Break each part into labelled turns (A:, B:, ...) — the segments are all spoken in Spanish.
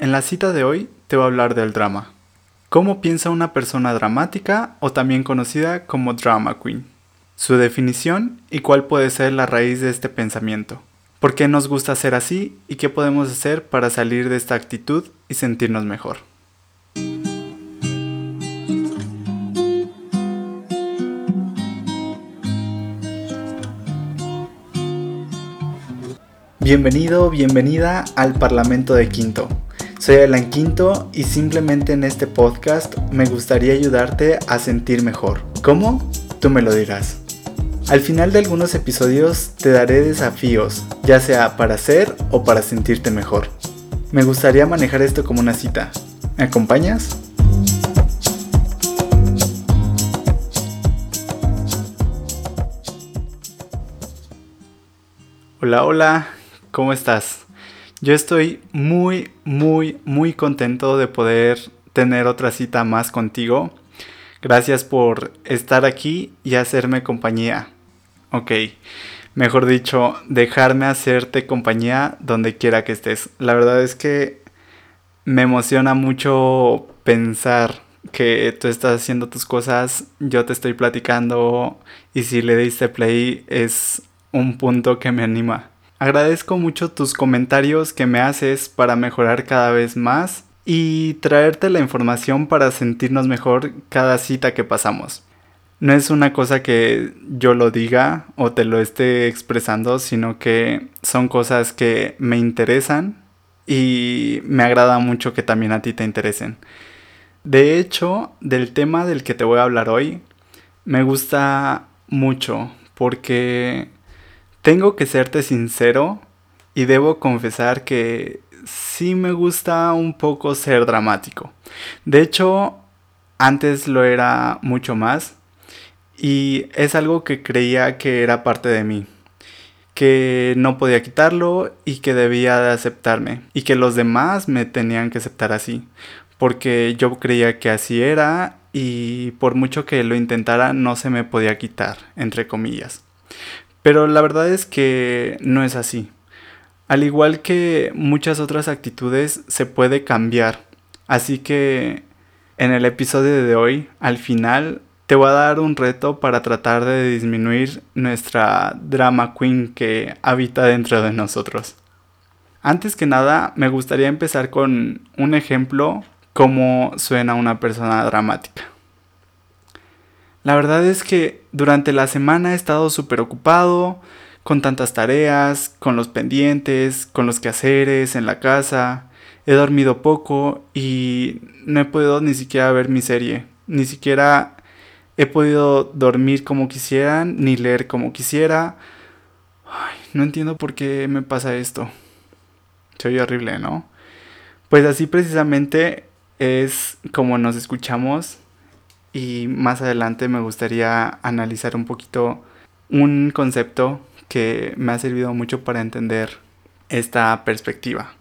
A: En la cita de hoy te voy a hablar del drama. ¿Cómo piensa una persona dramática o también conocida como drama queen? Su definición y cuál puede ser la raíz de este pensamiento. ¿Por qué nos gusta ser así y qué podemos hacer para salir de esta actitud y sentirnos mejor? Bienvenido, bienvenida al Parlamento de Quinto soy Alan Quinto y simplemente en este podcast me gustaría ayudarte a sentir mejor. ¿Cómo? Tú me lo dirás. Al final de algunos episodios te daré desafíos, ya sea para hacer o para sentirte mejor. Me gustaría manejar esto como una cita. ¿Me acompañas? Hola, hola, ¿cómo estás? Yo estoy muy, muy, muy contento de poder tener otra cita más contigo. Gracias por estar aquí y hacerme compañía. Ok, mejor dicho, dejarme hacerte compañía donde quiera que estés. La verdad es que me emociona mucho pensar que tú estás haciendo tus cosas, yo te estoy platicando y si le diste play es un punto que me anima. Agradezco mucho tus comentarios que me haces para mejorar cada vez más y traerte la información para sentirnos mejor cada cita que pasamos. No es una cosa que yo lo diga o te lo esté expresando, sino que son cosas que me interesan y me agrada mucho que también a ti te interesen. De hecho, del tema del que te voy a hablar hoy, me gusta mucho porque tengo que serte sincero y debo confesar que sí me gusta un poco ser dramático. De hecho, antes lo era mucho más y es algo que creía que era parte de mí, que no podía quitarlo y que debía de aceptarme y que los demás me tenían que aceptar así, porque yo creía que así era y por mucho que lo intentara no se me podía quitar, entre comillas. Pero la verdad es que no es así. Al igual que muchas otras actitudes, se puede cambiar. Así que en el episodio de hoy, al final, te voy a dar un reto para tratar de disminuir nuestra drama queen que habita dentro de nosotros. Antes que nada, me gustaría empezar con un ejemplo cómo suena una persona dramática. La verdad es que durante la semana he estado súper ocupado, con tantas tareas, con los pendientes, con los quehaceres en la casa. He dormido poco y no he podido ni siquiera ver mi serie. Ni siquiera he podido dormir como quisiera, ni leer como quisiera. Ay, no entiendo por qué me pasa esto. Soy horrible, ¿no? Pues así precisamente es como nos escuchamos y más adelante me gustaría analizar un poquito un concepto que me ha servido mucho para entender esta perspectiva.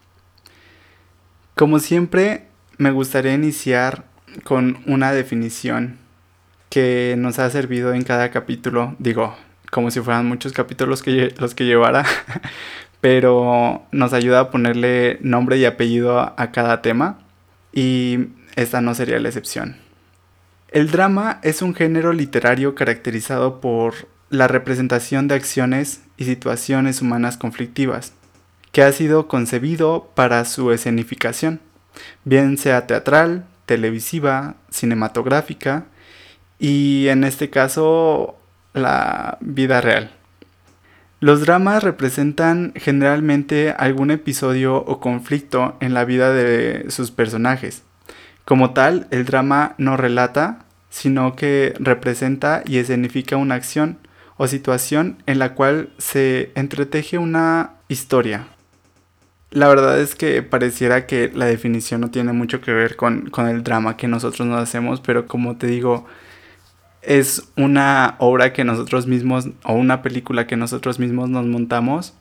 A: Como siempre, me gustaría iniciar con una definición que nos ha servido en cada capítulo, digo, como si fueran muchos capítulos que, los que llevara, pero nos ayuda a ponerle nombre y apellido a cada tema y esta no sería la excepción. El drama es un género literario caracterizado por la representación de acciones y situaciones humanas conflictivas, que ha sido concebido para su escenificación, bien sea teatral, televisiva, cinematográfica y en este caso la vida real. Los dramas representan generalmente algún episodio o conflicto en la vida de sus personajes, como tal, el drama no relata, sino que representa y escenifica una acción o situación en la cual se entreteje una historia. La verdad es que pareciera que la definición no tiene mucho que ver con, el drama que nosotros nos hacemos, pero como te digo, es una obra que nosotros mismos o una película que nosotros mismos nos montamos.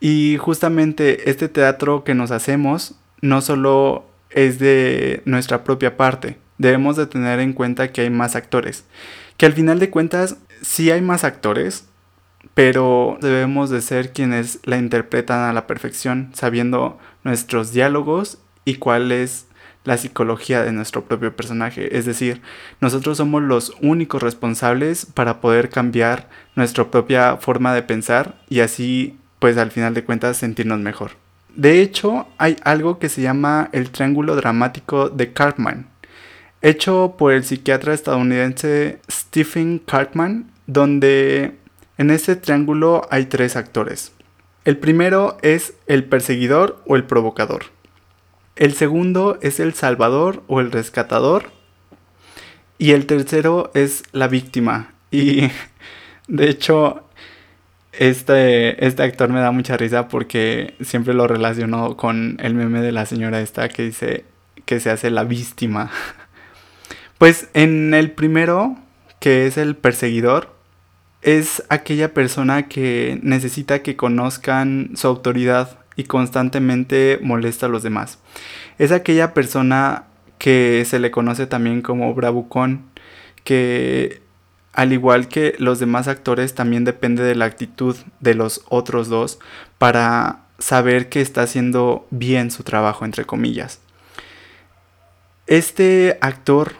A: Y justamente este teatro que nos hacemos no solo es de nuestra propia parte. Debemos de tener en cuenta que hay más actores. Que al final de cuentas sí hay más actores, pero debemos de ser quienes la interpretan a la perfección, sabiendo nuestros diálogos y cuál es la psicología de nuestro propio personaje. Es decir, nosotros somos los únicos responsables para poder cambiar nuestra propia forma de pensar y así, pues al final de cuentas, sentirnos mejor. De hecho, hay algo que se llama el triángulo dramático de Cartman, hecho por el psiquiatra estadounidense Stephen Cartman, donde en este triángulo hay tres actores. El primero es el perseguidor o el provocador. El segundo es el salvador o el rescatador. Y el tercero es la víctima. Y de hecho, este, este actor me da mucha risa porque siempre lo relaciono con el meme de la señora esta que dice que se hace la víctima. Pues en el primero, que es el perseguidor, es aquella persona que necesita que conozcan su autoridad y constantemente molesta a los demás. Es aquella persona que se le conoce también como bravucón, que al igual que los demás actores también depende de la actitud de los otros dos para saber que está haciendo bien su trabajo, entre comillas. Este actor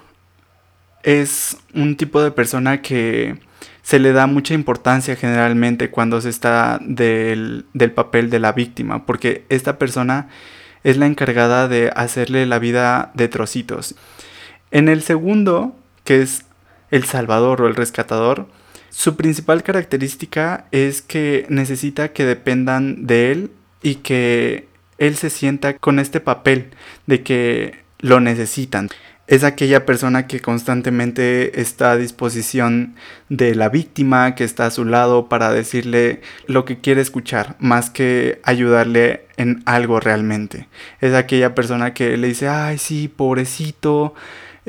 A: es un tipo de persona que se le da mucha importancia generalmente cuando se está del, papel de la víctima, porque esta persona es la encargada de hacerle la vida de trocitos. En el segundo, que es el salvador o el rescatador, su principal característica es que necesita que dependan de él y que él se sienta con este papel de que lo necesitan es aquella persona que constantemente está a disposición de la víctima, que está a su lado para decirle lo que quiere escuchar, más que ayudarle en algo realmente. Es aquella persona que le dice, ay, sí, pobrecito,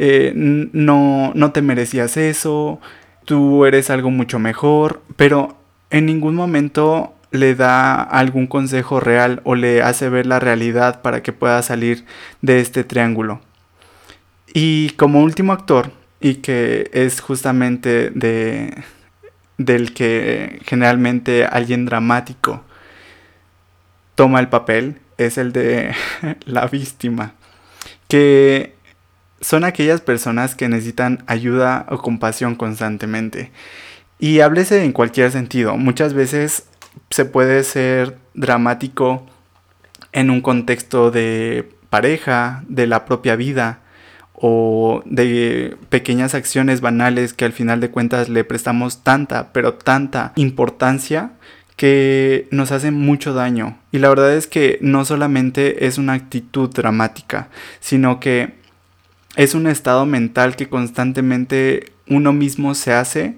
A: eh, no, no te merecías eso, tú eres algo mucho mejor, pero en ningún momento le da algún consejo real o le hace ver la realidad para que pueda salir de este triángulo. Y como último actor, y que es justamente de, del que generalmente alguien dramático toma el papel, es el de la víctima, que son aquellas personas que necesitan ayuda o compasión constantemente. Y háblese en cualquier sentido. Muchas veces se puede ser dramático en un contexto de pareja, de la propia vida, o de pequeñas acciones banales que al final de cuentas le prestamos tanta, pero tanta importancia que nos hacen mucho daño. Y la verdad es que no solamente es una actitud dramática, sino que es un estado mental que constantemente uno mismo se hace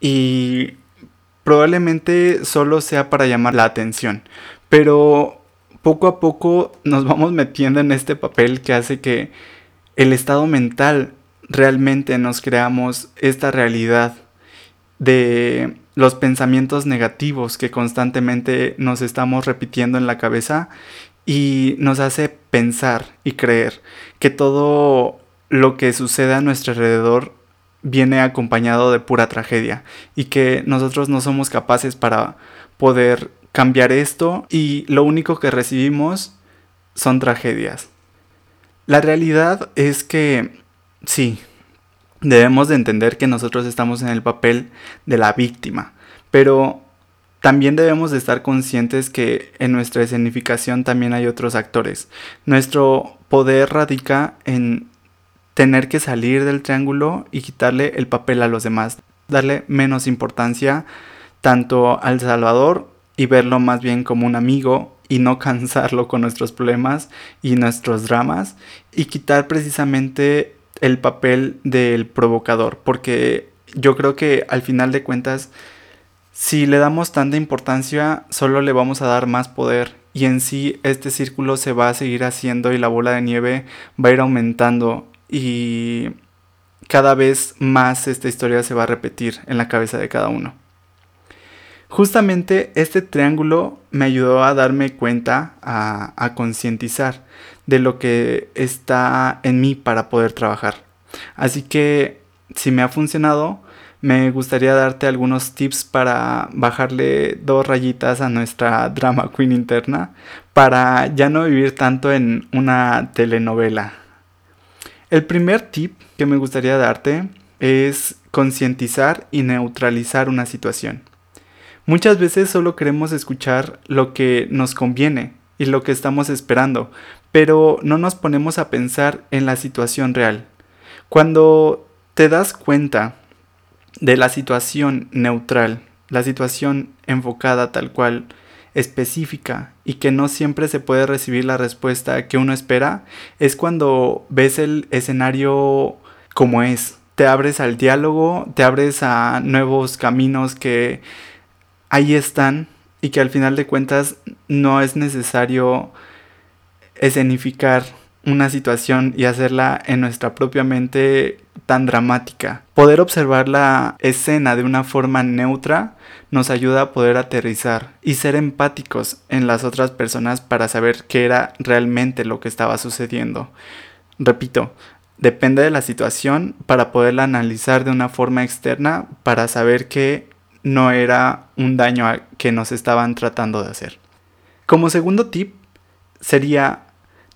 A: y probablemente solo sea para llamar la atención. Pero poco a poco nos vamos metiendo en este papel que hace que el estado mental realmente nos creamos esta realidad de los pensamientos negativos que constantemente nos estamos repitiendo en la cabeza y nos hace pensar y creer que todo lo que sucede a nuestro alrededor viene acompañado de pura tragedia y que nosotros no somos capaces para poder cambiar esto y lo único que recibimos son tragedias. La realidad es que sí, debemos de entender que nosotros estamos en el papel de la víctima, pero también debemos de estar conscientes que en nuestra escenificación también hay otros actores. Nuestro poder radica en tener que salir del triángulo y quitarle el papel a los demás, darle menos importancia tanto al Salvador y verlo más bien como un amigo y no cansarlo con nuestros problemas y nuestros dramas y quitar precisamente el papel del provocador porque yo creo que al final de cuentas si le damos tanta importancia solo le vamos a dar más poder y en sí este círculo se va a seguir haciendo y la bola de nieve va a ir aumentando y cada vez más esta historia se va a repetir en la cabeza de cada uno. Justamente este triángulo me ayudó a darme cuenta, a, concientizar de lo que está en mí para poder trabajar. Así que si me ha funcionado, me gustaría darte algunos tips para bajarle dos rayitas a nuestra drama queen interna para ya no vivir tanto en una telenovela. El primer tip que me gustaría darte es concientizar y neutralizar una situación. Muchas veces solo queremos escuchar lo que nos conviene y lo que estamos esperando, pero no nos ponemos a pensar en la situación real. Cuando te das cuenta de la situación neutral, la situación enfocada tal cual, específica y que no siempre se puede recibir la respuesta que uno espera, es cuando ves el escenario como es. Te abres al diálogo, te abres a nuevos caminos que ahí están y que al final de cuentas no es necesario escenificar una situación y hacerla en nuestra propia mente tan dramática. Poder observar la escena de una forma neutra nos ayuda a poder aterrizar y ser empáticos en las otras personas para saber qué era realmente lo que estaba sucediendo. Repito, depende de la situación para poderla analizar de una forma externa para saber que no era un daño que nos estaban tratando de hacer. Como segundo tip sería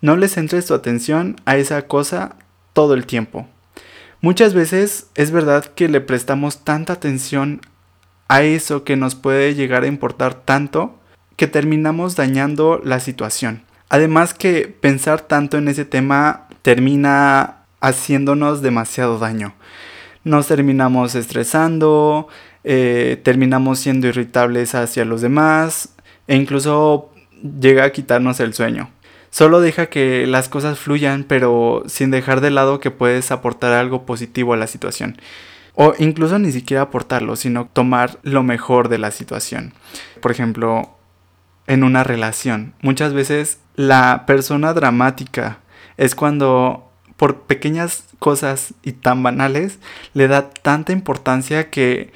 A: no les centres tu atención a esa cosa todo el tiempo. Muchas veces es verdad que le prestamos tanta atención a eso que nos puede llegar a importar tanto que terminamos dañando la situación. Además que pensar tanto en ese tema termina haciéndonos demasiado daño. Nos terminamos estresando, eh, terminamos siendo irritables hacia los demás e incluso llega a quitarnos el sueño. Solo deja que las cosas fluyan, pero sin dejar de lado que puedes aportar algo positivo a la situación. O incluso ni siquiera aportarlo, sino tomar lo mejor de la situación. Por ejemplo, en una relación. Muchas veces la persona dramática es cuando por pequeñas cosas y tan banales le da tanta importancia que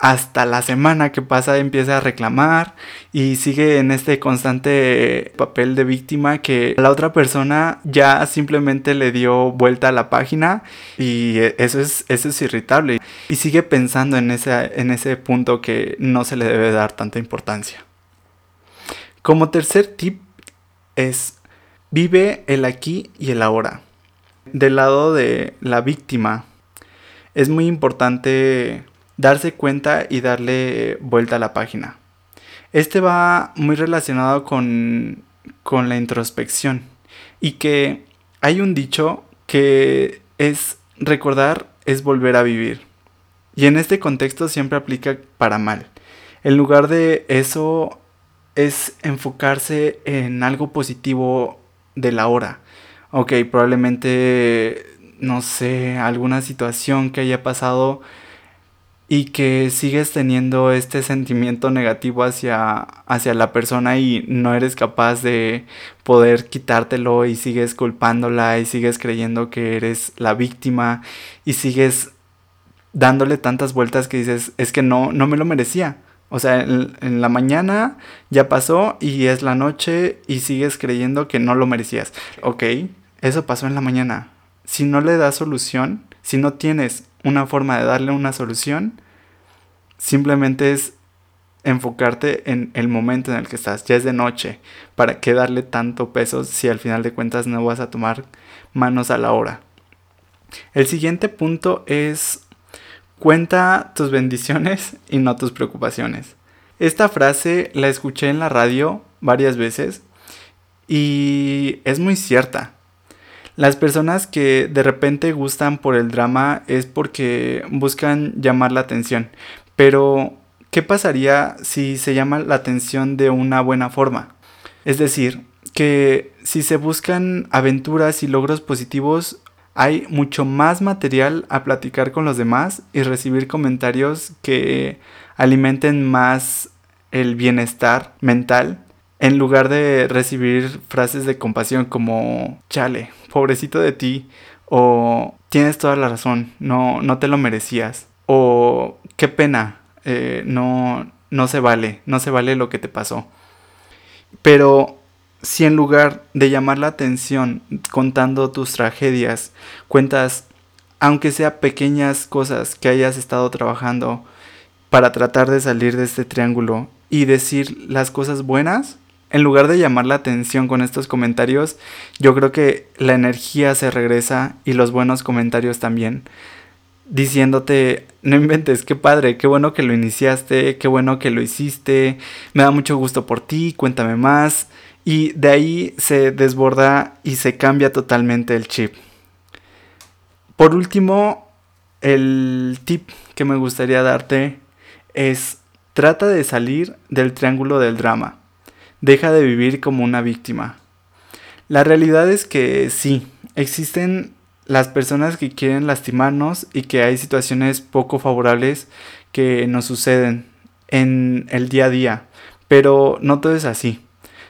A: hasta la semana que pasa empieza a reclamar y sigue en este constante papel de víctima que la otra persona ya simplemente le dio vuelta a la página y eso es, eso es irritable y sigue pensando en ese, en ese punto que no se le debe dar tanta importancia. Como tercer tip es vive el aquí y el ahora. Del lado de la víctima es muy importante darse cuenta y darle vuelta a la página. Este va muy relacionado con, con la introspección y que hay un dicho que es recordar es volver a vivir. Y en este contexto siempre aplica para mal. En lugar de eso es enfocarse en algo positivo de la hora. Ok, probablemente, no sé, alguna situación que haya pasado y que sigues teniendo este sentimiento negativo hacia, hacia la persona y no eres capaz de poder quitártelo y sigues culpándola y sigues creyendo que eres la víctima y sigues dándole tantas vueltas que dices, es que no, no me lo merecía. O sea, en, en, la mañana ya pasó y es la noche y sigues creyendo que no lo merecías. Ok, eso pasó en la mañana. Si no le das solución, si no tienes una forma de darle una solución, simplemente es enfocarte en el momento en el que estás. Ya es de noche. ¿Para qué darle tanto peso si al final de cuentas no vas a tomar manos a la hora? El siguiente punto es cuenta tus bendiciones y no tus preocupaciones. Esta frase la escuché en la radio varias veces y es muy cierta. Las personas que de repente gustan por el drama es porque buscan llamar la atención. Pero, ¿qué pasaría si se llama la atención de una buena forma? Es decir, que si se buscan aventuras y logros positivos, hay mucho más material a platicar con los demás y recibir comentarios que alimenten más el bienestar mental en lugar de recibir frases de compasión como chale, pobrecito de ti, o tienes toda la razón, no, no te lo merecías, o qué pena, eh, no, no se vale, no se vale lo que te pasó. Pero si en lugar de llamar la atención contando tus tragedias, cuentas, aunque sea pequeñas cosas que hayas estado trabajando para tratar de salir de este triángulo y decir las cosas buenas, en lugar de llamar la atención con estos comentarios, yo creo que la energía se regresa y los buenos comentarios también. Diciéndote, no inventes, qué padre, qué bueno que lo iniciaste, qué bueno que lo hiciste, me da mucho gusto por ti, cuéntame más. Y de ahí se desborda y se cambia totalmente el chip. Por último, el tip que me gustaría darte es trata de salir del triángulo del drama. Deja de vivir como una víctima. La realidad es que sí, existen las personas que quieren lastimarnos y que hay situaciones poco favorables que nos suceden en el día a día, pero no todo es así.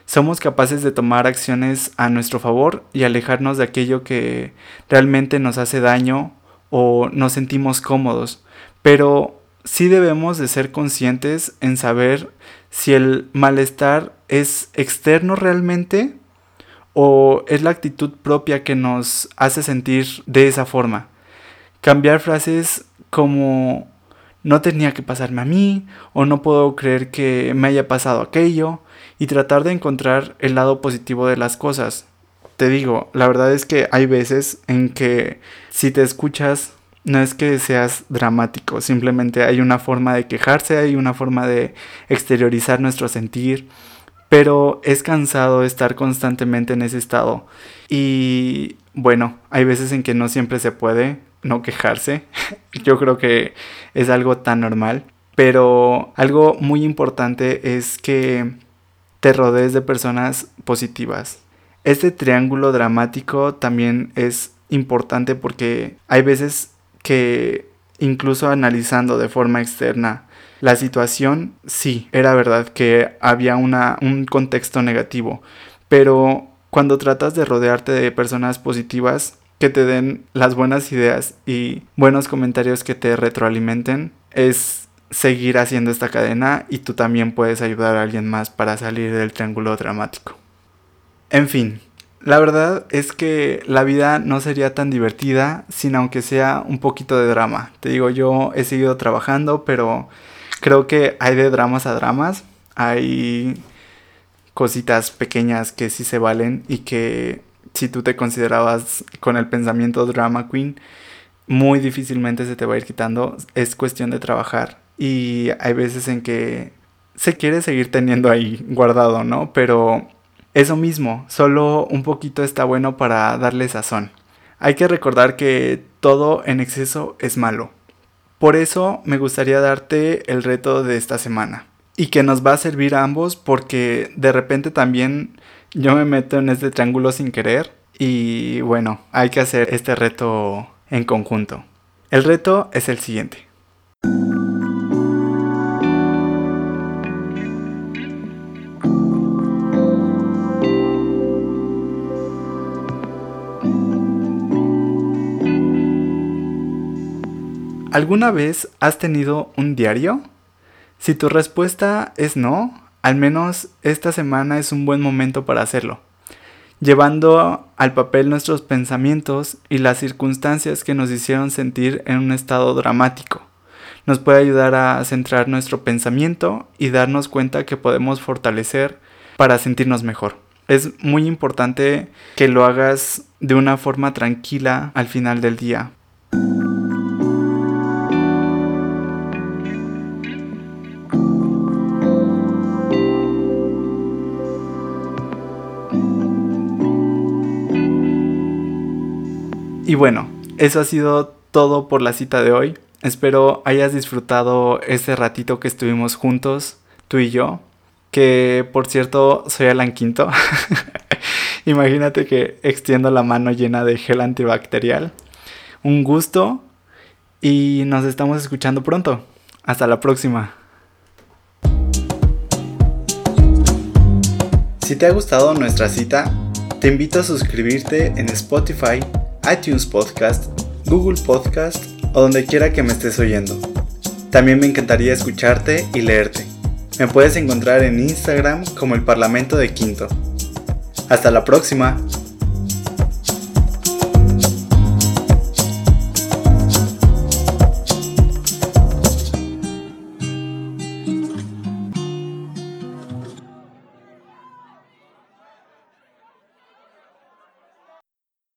A: Somos capaces de tomar acciones a nuestro favor y alejarnos de aquello que realmente nos hace daño o nos sentimos cómodos, pero sí debemos de ser conscientes en saber si el malestar es externo realmente o es la actitud propia que nos hace sentir de esa forma. Cambiar frases como no tenía que pasarme a mí o no puedo creer que me haya pasado aquello y tratar de encontrar el lado positivo de las cosas. Te digo, la verdad es que hay veces en que si te escuchas no es que seas dramático, simplemente hay una forma de quejarse, hay una forma de exteriorizar nuestro sentir, pero es cansado estar constantemente en ese estado. Y bueno, hay veces en que no siempre se puede no quejarse, yo creo que es algo tan normal, pero algo muy importante es que te rodees de personas positivas. Este triángulo dramático también es importante porque hay veces que incluso analizando de forma externa la situación, sí, era verdad que había una, un contexto negativo, pero cuando tratas de rodearte de personas positivas que te den las buenas ideas y buenos comentarios que te retroalimenten, es seguir haciendo esta cadena y tú también puedes ayudar a alguien más para salir del triángulo dramático. En fin, la verdad es que la vida no sería tan divertida sin aunque sea un poquito de drama. Te digo, yo he seguido trabajando, pero creo que hay de dramas a dramas. Hay cositas pequeñas que sí se valen y que si tú te considerabas con el pensamiento drama queen, muy difícilmente se te va a ir quitando. Es cuestión de trabajar. Y hay veces en que se quiere seguir teniendo ahí guardado, ¿no? Pero eso mismo, solo un poquito está bueno para darle sazón. Hay que recordar que todo en exceso es malo. Por eso me gustaría darte el reto de esta semana. Y que nos va a servir a ambos porque de repente también yo me meto en este triángulo sin querer. Y bueno, hay que hacer este reto en conjunto. El reto es el siguiente. ¿Alguna vez has tenido un diario? Si tu respuesta es no, al menos esta semana es un buen momento para hacerlo, llevando al papel nuestros pensamientos y las circunstancias que nos hicieron sentir en un estado dramático. Nos puede ayudar a centrar nuestro pensamiento y darnos cuenta que podemos fortalecer para sentirnos mejor. Es muy importante que lo hagas de una forma tranquila al final del día, Y bueno, eso ha sido todo por la cita de hoy. Espero hayas disfrutado este ratito que estuvimos juntos, tú y yo. Que por cierto, soy Alan Quinto. Imagínate que extiendo la mano llena de gel antibacterial. Un gusto y nos estamos escuchando pronto. Hasta la próxima. Si te ha gustado nuestra cita, te invito a suscribirte en Spotify iTunes Podcast, Google Podcast o donde quiera que me estés oyendo. También me encantaría escucharte y leerte. Me puedes encontrar en Instagram como el Parlamento de Quinto. Hasta la próxima.